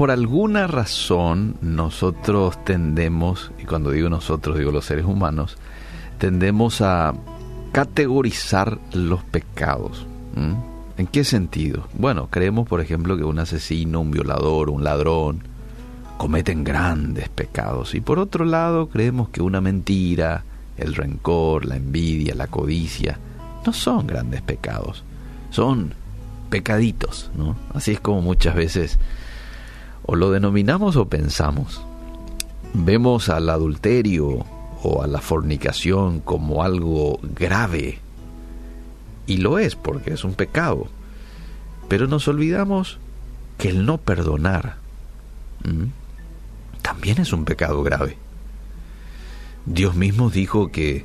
por alguna razón nosotros tendemos, y cuando digo nosotros digo los seres humanos, tendemos a categorizar los pecados. ¿En qué sentido? Bueno, creemos, por ejemplo, que un asesino, un violador, un ladrón cometen grandes pecados. Y por otro lado, creemos que una mentira, el rencor, la envidia, la codicia, no son grandes pecados. Son pecaditos, ¿no? Así es como muchas veces o lo denominamos o pensamos. Vemos al adulterio o a la fornicación como algo grave y lo es porque es un pecado. Pero nos olvidamos que el no perdonar también es un pecado grave. Dios mismo dijo que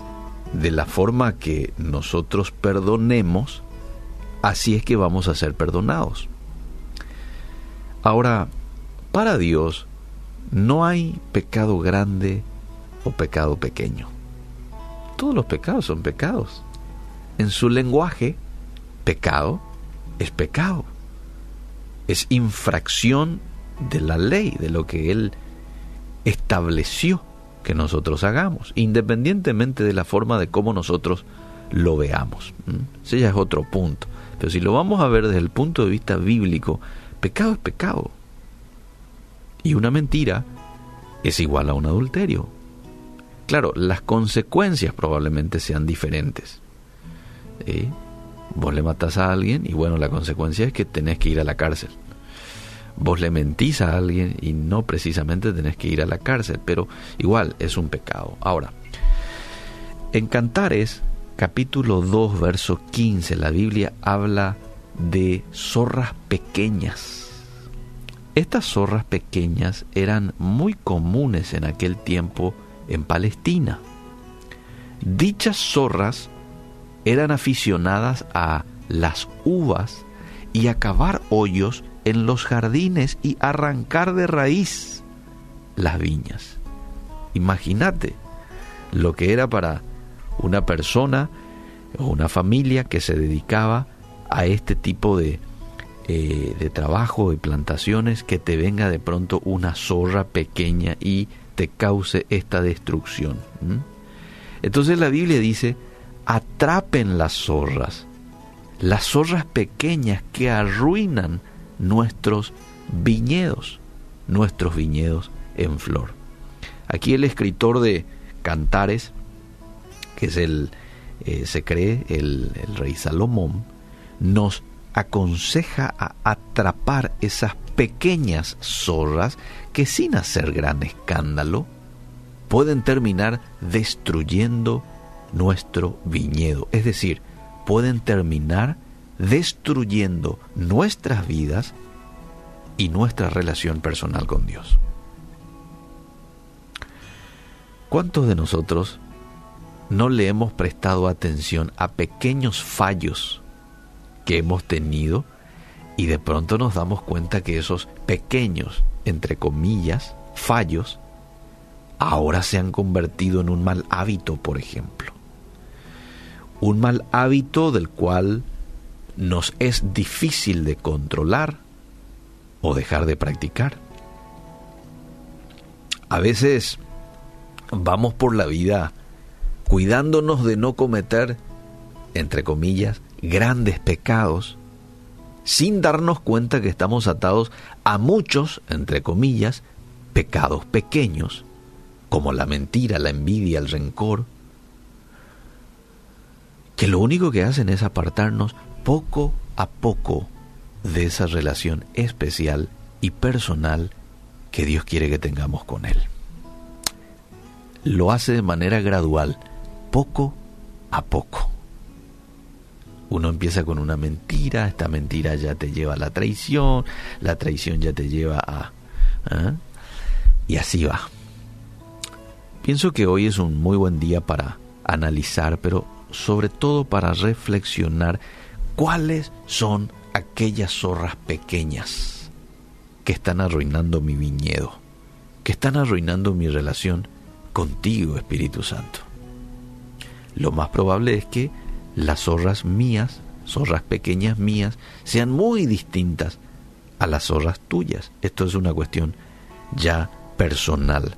de la forma que nosotros perdonemos, así es que vamos a ser perdonados. Ahora, para Dios no hay pecado grande o pecado pequeño. Todos los pecados son pecados en su lenguaje, pecado es pecado. Es infracción de la ley, de lo que Él estableció que nosotros hagamos, independientemente de la forma de cómo nosotros lo veamos. Ese ya es otro punto. Pero si lo vamos a ver desde el punto de vista bíblico, pecado es pecado. Y una mentira es igual a un adulterio. Claro, las consecuencias probablemente sean diferentes. Vos le matás a alguien y bueno, la consecuencia es que tenés que ir a la cárcel. Vos le mentís a alguien y no precisamente tenés que ir a la cárcel, pero igual es un pecado. Ahora, en Cantares, capítulo 2, verso 15, la Biblia habla de zorras pequeñas. Estas zorras pequeñas eran muy comunes en aquel tiempo en Palestina. Dichas zorras eran aficionadas a las uvas y a cavar hoyos en los jardines y arrancar de raíz las viñas. Imagínate lo que era para una persona o una familia que se dedicaba a este tipo de, eh, de trabajo y plantaciones que te venga de pronto una zorra pequeña y te cause esta destrucción. Entonces la Biblia dice atrapen las zorras, las zorras pequeñas que arruinan nuestros viñedos, nuestros viñedos en flor. Aquí el escritor de Cantares, que es el, eh, se cree, el, el rey Salomón, nos aconseja a atrapar esas pequeñas zorras que sin hacer gran escándalo pueden terminar destruyendo nuestro viñedo. Es decir, pueden terminar destruyendo nuestras vidas y nuestra relación personal con Dios. ¿Cuántos de nosotros no le hemos prestado atención a pequeños fallos que hemos tenido y de pronto nos damos cuenta que esos pequeños, entre comillas, fallos, ahora se han convertido en un mal hábito, por ejemplo? un mal hábito del cual nos es difícil de controlar o dejar de practicar. A veces vamos por la vida cuidándonos de no cometer, entre comillas, grandes pecados, sin darnos cuenta que estamos atados a muchos, entre comillas, pecados pequeños, como la mentira, la envidia, el rencor, que lo único que hacen es apartarnos poco a poco de esa relación especial y personal que Dios quiere que tengamos con Él. Lo hace de manera gradual, poco a poco. Uno empieza con una mentira, esta mentira ya te lleva a la traición, la traición ya te lleva a... ¿ah? Y así va. Pienso que hoy es un muy buen día para analizar, pero sobre todo para reflexionar cuáles son aquellas zorras pequeñas que están arruinando mi viñedo, que están arruinando mi relación contigo, Espíritu Santo. Lo más probable es que las zorras mías, zorras pequeñas mías, sean muy distintas a las zorras tuyas. Esto es una cuestión ya personal.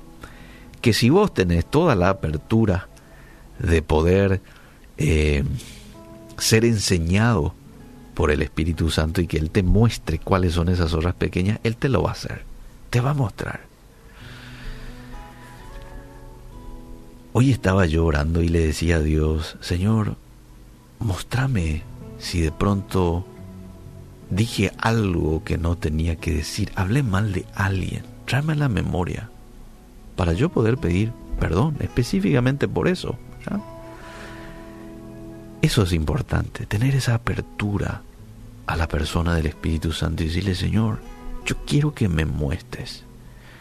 Que si vos tenés toda la apertura de poder eh, ser enseñado por el Espíritu Santo y que Él te muestre cuáles son esas zorras pequeñas, Él te lo va a hacer, te va a mostrar. Hoy estaba yo orando y le decía a Dios, Señor, mostrame si de pronto dije algo que no tenía que decir, hablé mal de alguien, tráeme la memoria para yo poder pedir perdón específicamente por eso. Eso es importante, tener esa apertura a la persona del Espíritu Santo y decirle, Señor, yo quiero que me muestres.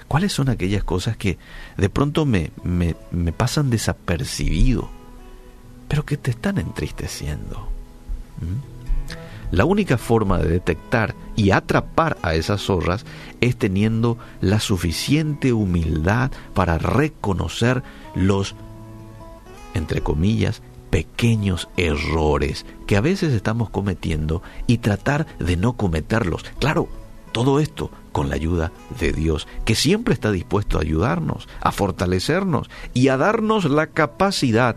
¿Cuáles son aquellas cosas que de pronto me, me, pasan desapercibido, pero que te están entristeciendo? ¿Mm? La única forma de detectar y atrapar a esas zorras es teniendo la suficiente humildad para reconocer los, entre comillas, pequeños errores que a veces estamos cometiendo y tratar de no cometerlos. Claro, todo esto con la ayuda de Dios, que siempre está dispuesto a ayudarnos, a fortalecernos y a darnos la capacidad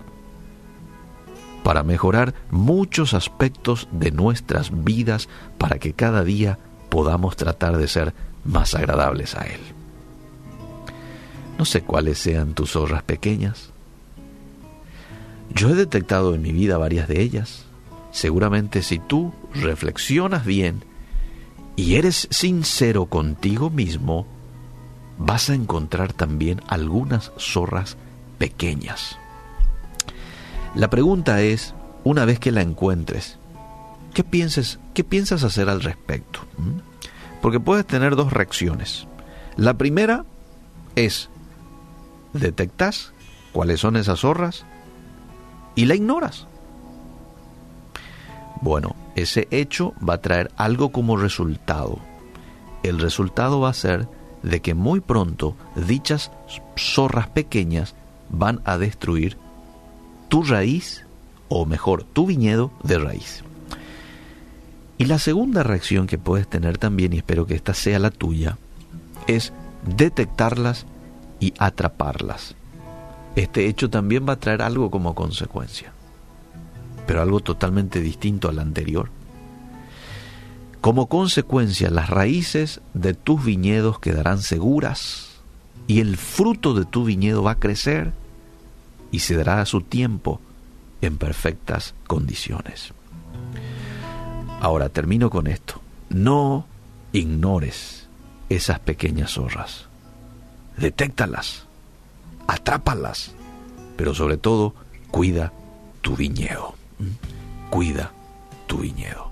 para mejorar muchos aspectos de nuestras vidas para que cada día podamos tratar de ser más agradables a Él. No sé cuáles sean tus zorras pequeñas. Yo he detectado en mi vida varias de ellas. Seguramente si tú reflexionas bien y eres sincero contigo mismo, vas a encontrar también algunas zorras pequeñas. La pregunta es, una vez que la encuentres, ¿qué, piensas, qué piensas hacer al respecto? ¿Mm? Porque puedes tener dos reacciones. La primera es, detectas cuáles son esas zorras y la ignoras. Bueno, ese hecho va a traer algo como resultado. El resultado va a ser de que muy pronto dichas zorras pequeñas van a destruir tu raíz, o mejor, tu viñedo de raíz. Y la segunda reacción que puedes tener también, y espero que esta sea la tuya, es detectarlas y atraparlas. Este hecho también va a traer algo como consecuencia pero algo totalmente distinto al anterior. Como consecuencia, las raíces de tus viñedos quedarán seguras y el fruto de tu viñedo va a crecer y se dará a su tiempo en perfectas condiciones. Ahora termino con esto. No ignores esas pequeñas zorras. Detéctalas, atrápalas, pero sobre todo cuida tu viñedo cuida tu viñedo.